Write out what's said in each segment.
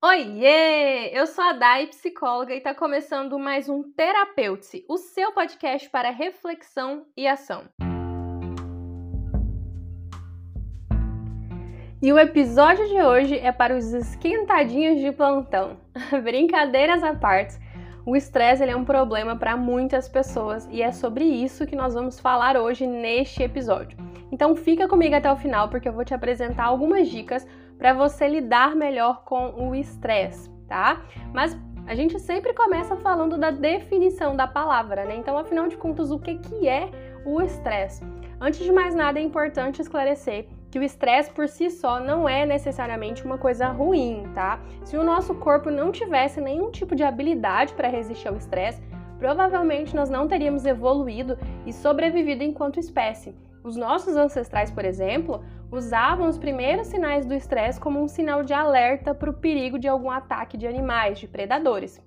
Oiê! Eu sou a Dai, psicóloga, e está começando mais um Terapeute, o seu podcast para reflexão e ação. E o episódio de hoje é para os esquentadinhos de plantão. Brincadeiras à parte, o estresse é um problema para muitas pessoas e é sobre isso que nós vamos falar hoje neste episódio. Então fica comigo até o final porque eu vou te apresentar algumas dicas para você lidar melhor com o estresse, tá? Mas a gente sempre começa falando da definição da palavra, né? Então, afinal de contas, o que, que é o estresse? Antes de mais nada, é importante esclarecer que o estresse por si só não é necessariamente uma coisa ruim, tá? Se o nosso corpo não tivesse nenhum tipo de habilidade para resistir ao estresse, provavelmente nós não teríamos evoluído e sobrevivido enquanto espécie. Os nossos ancestrais, por exemplo, usavam os primeiros sinais do estresse como um sinal de alerta para o perigo de algum ataque de animais, de predadores.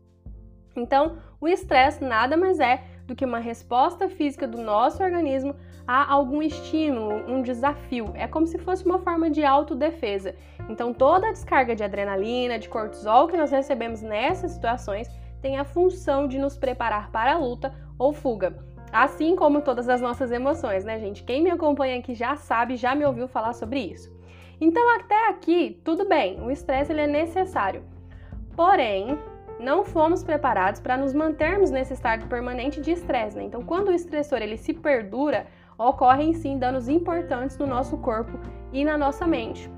Então, o estresse nada mais é do que uma resposta física do nosso organismo a algum estímulo, um desafio. É como se fosse uma forma de autodefesa. Então, toda a descarga de adrenalina, de cortisol que nós recebemos nessas situações tem a função de nos preparar para a luta ou fuga. Assim como todas as nossas emoções, né, gente? Quem me acompanha aqui já sabe, já me ouviu falar sobre isso. Então, até aqui, tudo bem, o estresse ele é necessário. Porém, não fomos preparados para nos mantermos nesse estado permanente de estresse, né? Então, quando o estressor ele se perdura, ocorrem sim danos importantes no nosso corpo e na nossa mente.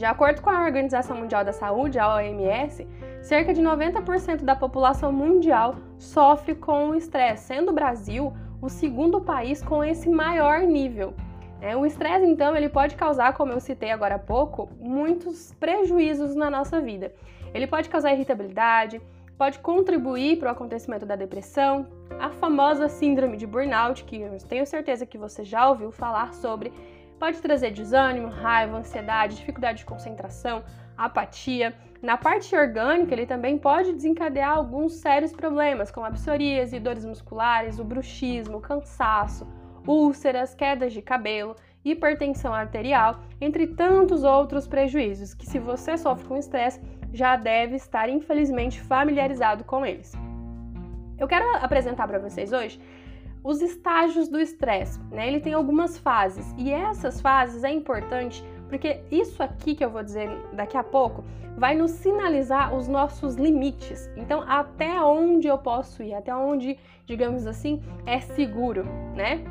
De acordo com a Organização Mundial da Saúde, a OMS, cerca de 90% da população mundial sofre com o estresse, sendo o Brasil o segundo país com esse maior nível. É, o estresse, então, ele pode causar, como eu citei agora há pouco, muitos prejuízos na nossa vida. Ele pode causar irritabilidade, pode contribuir para o acontecimento da depressão, a famosa síndrome de burnout, que eu tenho certeza que você já ouviu falar sobre, Pode trazer desânimo, raiva, ansiedade, dificuldade de concentração, apatia. Na parte orgânica, ele também pode desencadear alguns sérios problemas, como a psoríase, dores musculares, o bruxismo, cansaço, úlceras, quedas de cabelo, hipertensão arterial, entre tantos outros prejuízos que, se você sofre com estresse, já deve estar infelizmente familiarizado com eles. Eu quero apresentar para vocês hoje os estágios do estresse, né? Ele tem algumas fases e essas fases é importante porque isso aqui que eu vou dizer daqui a pouco vai nos sinalizar os nossos limites. Então, até onde eu posso ir, até onde, digamos assim, é seguro, né?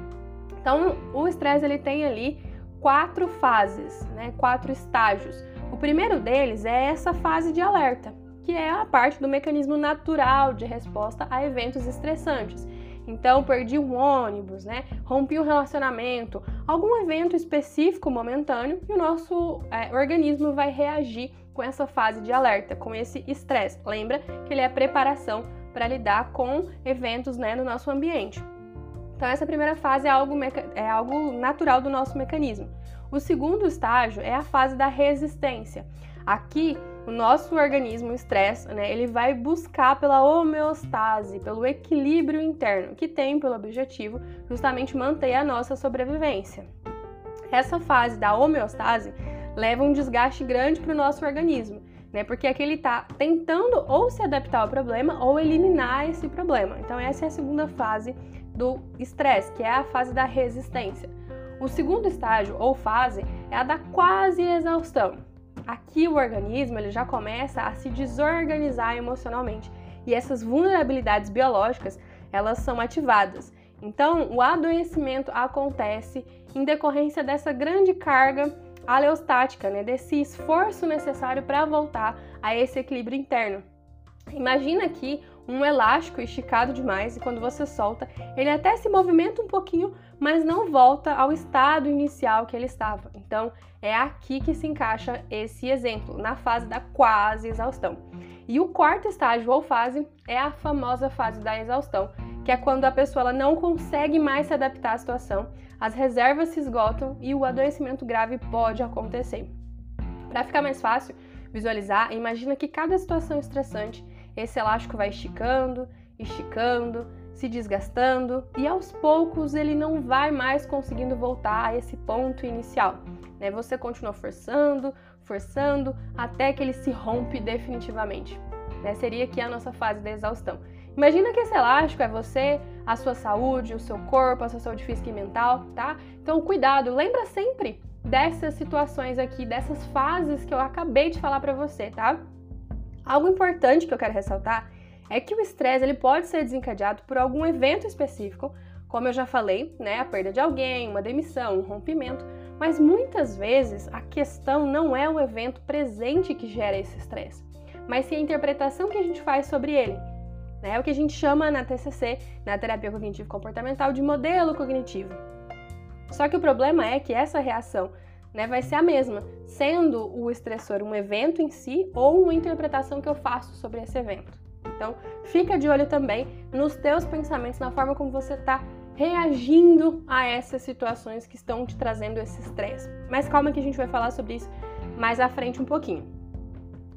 Então, o estresse ele tem ali quatro fases, né? Quatro estágios. O primeiro deles é essa fase de alerta, que é a parte do mecanismo natural de resposta a eventos estressantes. Então, perdi um ônibus, né? Rompi um relacionamento, algum evento específico momentâneo e o nosso é, organismo vai reagir com essa fase de alerta, com esse estresse. Lembra que ele é a preparação para lidar com eventos né, no nosso ambiente. Então, essa primeira fase é algo, é algo natural do nosso mecanismo. O segundo estágio é a fase da resistência. Aqui o nosso organismo, o estresse, né, ele vai buscar pela homeostase, pelo equilíbrio interno, que tem pelo objetivo justamente manter a nossa sobrevivência. Essa fase da homeostase leva um desgaste grande para o nosso organismo, né, porque aqui ele está tentando ou se adaptar ao problema ou eliminar esse problema. Então, essa é a segunda fase do estresse, que é a fase da resistência. O segundo estágio ou fase é a da quase exaustão. Aqui o organismo ele já começa a se desorganizar emocionalmente e essas vulnerabilidades biológicas elas são ativadas. Então, o adoecimento acontece em decorrência dessa grande carga aleostática, né, desse esforço necessário para voltar a esse equilíbrio interno. Imagina aqui um elástico esticado demais e quando você solta, ele até se movimenta um pouquinho, mas não volta ao estado inicial que ele estava. Então, é aqui que se encaixa esse exemplo, na fase da quase exaustão. E o quarto estágio ou fase é a famosa fase da exaustão, que é quando a pessoa não consegue mais se adaptar à situação, as reservas se esgotam e o adoecimento grave pode acontecer. Para ficar mais fácil visualizar, imagina que cada situação estressante esse elástico vai esticando, esticando, se desgastando e aos poucos ele não vai mais conseguindo voltar a esse ponto inicial. Né? Você continua forçando, forçando até que ele se rompe definitivamente. Né? Seria aqui a nossa fase da exaustão. Imagina que esse elástico é você, a sua saúde, o seu corpo, a sua saúde física e mental, tá? Então, cuidado, lembra sempre dessas situações aqui, dessas fases que eu acabei de falar para você, tá? Algo importante que eu quero ressaltar é que o estresse ele pode ser desencadeado por algum evento específico, como eu já falei, né, a perda de alguém, uma demissão, um rompimento, mas muitas vezes a questão não é o evento presente que gera esse estresse, mas sim a interpretação que a gente faz sobre ele. Né, é o que a gente chama na TCC, na terapia cognitivo comportamental, de modelo cognitivo. Só que o problema é que essa reação né, vai ser a mesma, sendo o estressor um evento em si ou uma interpretação que eu faço sobre esse evento. Então, fica de olho também nos teus pensamentos, na forma como você está reagindo a essas situações que estão te trazendo esse estresse. Mas calma que a gente vai falar sobre isso mais à frente um pouquinho.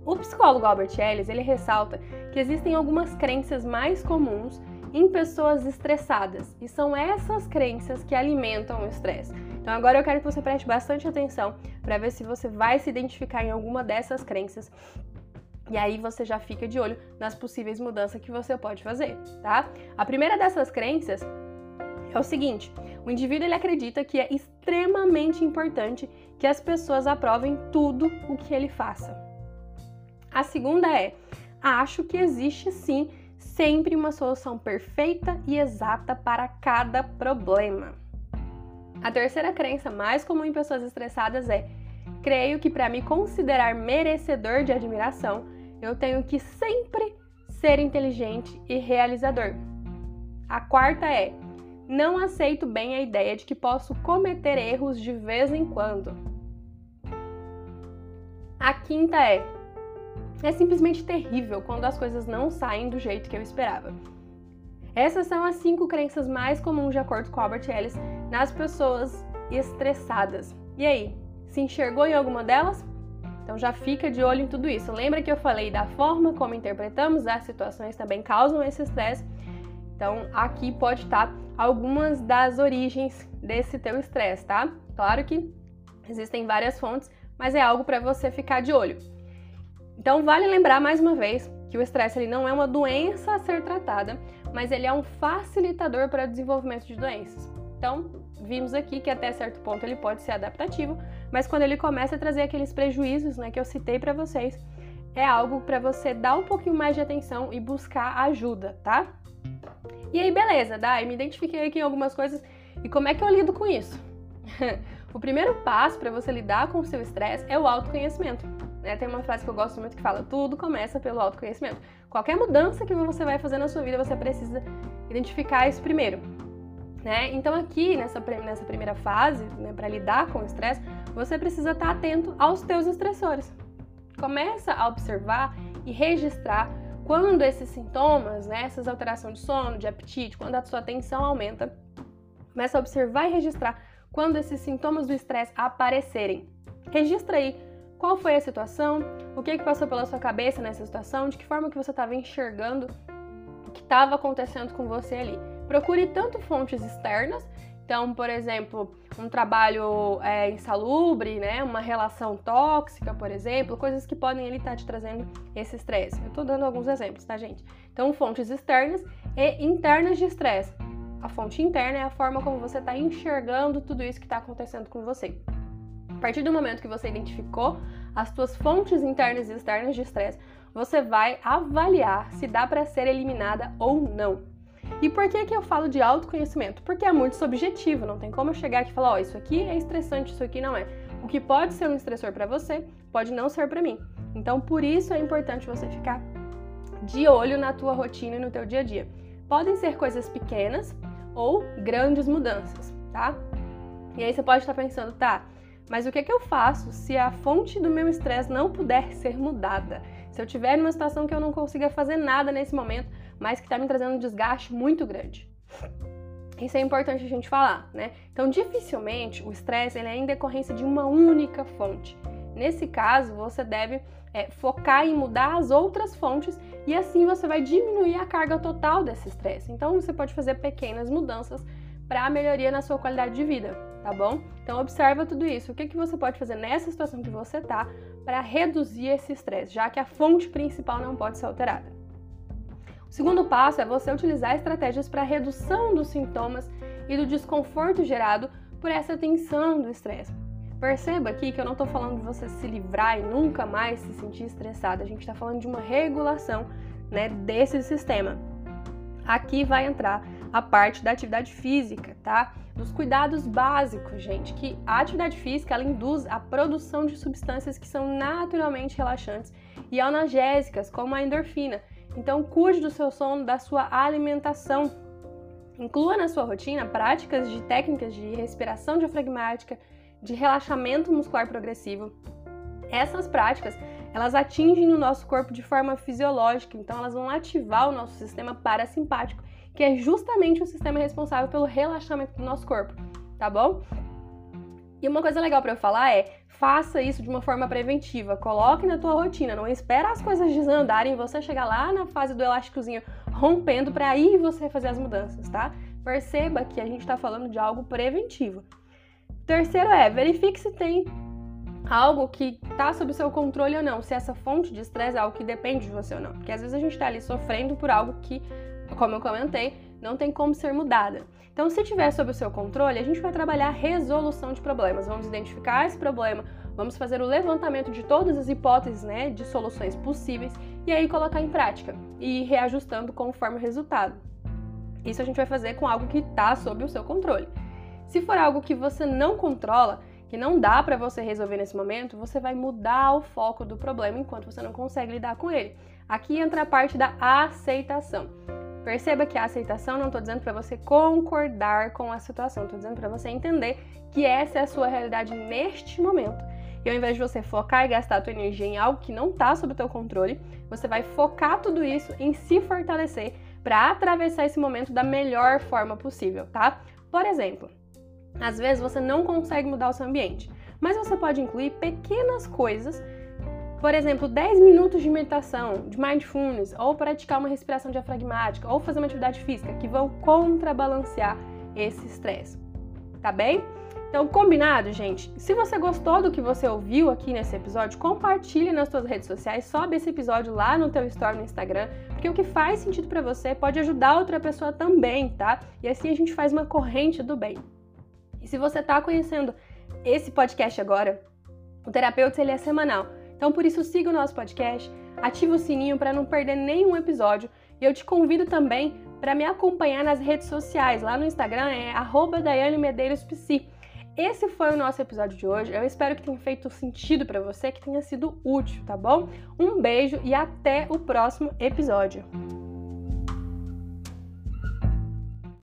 O psicólogo Albert Ellis, ele ressalta que existem algumas crenças mais comuns em pessoas estressadas, e são essas crenças que alimentam o estresse. Então agora eu quero que você preste bastante atenção para ver se você vai se identificar em alguma dessas crenças e aí você já fica de olho nas possíveis mudanças que você pode fazer, tá? A primeira dessas crenças é o seguinte: o indivíduo ele acredita que é extremamente importante que as pessoas aprovem tudo o que ele faça. A segunda é: acho que existe sim sempre uma solução perfeita e exata para cada problema. A terceira crença mais comum em pessoas estressadas é: creio que para me considerar merecedor de admiração, eu tenho que sempre ser inteligente e realizador. A quarta é: não aceito bem a ideia de que posso cometer erros de vez em quando. A quinta é: é simplesmente terrível quando as coisas não saem do jeito que eu esperava. Essas são as cinco crenças mais comuns, de acordo com Albert Ellis, nas pessoas estressadas. E aí, se enxergou em alguma delas? Então já fica de olho em tudo isso. Lembra que eu falei da forma como interpretamos as situações também causam esse estresse então, aqui pode estar algumas das origens desse teu estresse, tá? Claro que existem várias fontes, mas é algo para você ficar de olho. Então, vale lembrar mais uma vez que o estresse ele não é uma doença a ser tratada, mas ele é um facilitador para o desenvolvimento de doenças. Então, vimos aqui que até certo ponto ele pode ser adaptativo, mas quando ele começa a trazer aqueles prejuízos, né, que eu citei para vocês, é algo para você dar um pouquinho mais de atenção e buscar ajuda, tá? E aí, beleza, Dai, me identifiquei aqui em algumas coisas e como é que eu lido com isso? o primeiro passo para você lidar com o seu estresse é o autoconhecimento. Né? Tem uma frase que eu gosto muito que fala: tudo começa pelo autoconhecimento. Qualquer mudança que você vai fazer na sua vida, você precisa identificar isso primeiro. Né? Então, aqui nessa, nessa primeira fase, né, para lidar com o estresse, você precisa estar tá atento aos teus estressores. Começa a observar e registrar quando esses sintomas, né, essas alterações de sono, de apetite, quando a sua atenção aumenta, começa a observar e registrar quando esses sintomas do estresse aparecerem. Registra aí qual foi a situação, o que, que passou pela sua cabeça nessa situação, de que forma que você estava enxergando o que estava acontecendo com você ali. Procure tanto fontes externas então, por exemplo, um trabalho é, insalubre, né, uma relação tóxica, por exemplo, coisas que podem ele estar tá te trazendo esse estresse. Eu estou dando alguns exemplos, tá, gente? Então, fontes externas e internas de estresse. A fonte interna é a forma como você está enxergando tudo isso que está acontecendo com você. Partir do momento que você identificou as suas fontes internas e externas de estresse, você vai avaliar se dá para ser eliminada ou não. E por que, que eu falo de autoconhecimento? Porque é muito subjetivo, não tem como eu chegar aqui e falar, ó, oh, isso aqui é estressante, isso aqui não é. O que pode ser um estressor para você, pode não ser para mim. Então, por isso é importante você ficar de olho na tua rotina e no teu dia a dia. Podem ser coisas pequenas ou grandes mudanças, tá? E aí você pode estar pensando, tá, mas o que, é que eu faço se a fonte do meu estresse não puder ser mudada? Se eu tiver numa situação que eu não consiga fazer nada nesse momento, mas que está me trazendo um desgaste muito grande. Isso é importante a gente falar, né? Então, dificilmente o estresse é em decorrência de uma única fonte. Nesse caso, você deve é, focar em mudar as outras fontes e assim você vai diminuir a carga total desse estresse. Então, você pode fazer pequenas mudanças para a melhoria na sua qualidade de vida, tá bom? Então, observa tudo isso. O que, que você pode fazer nessa situação que você tá para reduzir esse estresse, já que a fonte principal não pode ser alterada. O segundo passo é você utilizar estratégias para redução dos sintomas e do desconforto gerado por essa tensão do estresse. Perceba aqui que eu não estou falando de você se livrar e nunca mais se sentir estressado. A gente está falando de uma regulação né, desse sistema. Aqui vai entrar a parte da atividade física, tá? Dos cuidados básicos, gente, que a atividade física ela induz a produção de substâncias que são naturalmente relaxantes e analgésicas, como a endorfina. Então, cuide do seu sono, da sua alimentação. Inclua na sua rotina práticas de técnicas de respiração diafragmática, de relaxamento muscular progressivo. Essas práticas, elas atingem o nosso corpo de forma fisiológica, então elas vão ativar o nosso sistema parasimpático, que é justamente o sistema responsável pelo relaxamento do nosso corpo, tá bom? E uma coisa legal para eu falar é: faça isso de uma forma preventiva, coloque na tua rotina, não espera as coisas desandarem você chegar lá na fase do elásticozinho rompendo para aí você fazer as mudanças, tá? Perceba que a gente está falando de algo preventivo. Terceiro é, verifique se tem algo que está sob seu controle ou não, se essa fonte de estresse é algo que depende de você ou não. Porque às vezes a gente está ali sofrendo por algo que, como eu comentei, não tem como ser mudada. Então, se tiver sob o seu controle, a gente vai trabalhar a resolução de problemas. Vamos identificar esse problema, vamos fazer o levantamento de todas as hipóteses né, de soluções possíveis e aí colocar em prática e ir reajustando conforme o resultado. Isso a gente vai fazer com algo que está sob o seu controle. Se for algo que você não controla, que não dá para você resolver nesse momento, você vai mudar o foco do problema enquanto você não consegue lidar com ele. Aqui entra a parte da aceitação. Perceba que a aceitação não estou dizendo para você concordar com a situação, estou dizendo para você entender que essa é a sua realidade neste momento. E ao invés de você focar e gastar a tua energia em algo que não está sob o teu controle, você vai focar tudo isso em se fortalecer para atravessar esse momento da melhor forma possível, tá? Por exemplo, às vezes você não consegue mudar o seu ambiente, mas você pode incluir pequenas coisas, por exemplo, 10 minutos de meditação, de mindfulness, ou praticar uma respiração diafragmática, ou fazer uma atividade física que vão contrabalancear esse estresse. Tá bem? Então, combinado, gente? Se você gostou do que você ouviu aqui nesse episódio, compartilhe nas suas redes sociais, sobe esse episódio lá no teu story no Instagram, porque o que faz sentido para você pode ajudar outra pessoa também, tá? E assim a gente faz uma corrente do bem. E se você está conhecendo esse podcast agora, o Terapeuta ele é semanal. Então por isso siga o nosso podcast, ative o sininho para não perder nenhum episódio e eu te convido também para me acompanhar nas redes sociais. Lá no Instagram é @daiane_medeiros_psi. Esse foi o nosso episódio de hoje. Eu espero que tenha feito sentido para você, que tenha sido útil, tá bom? Um beijo e até o próximo episódio.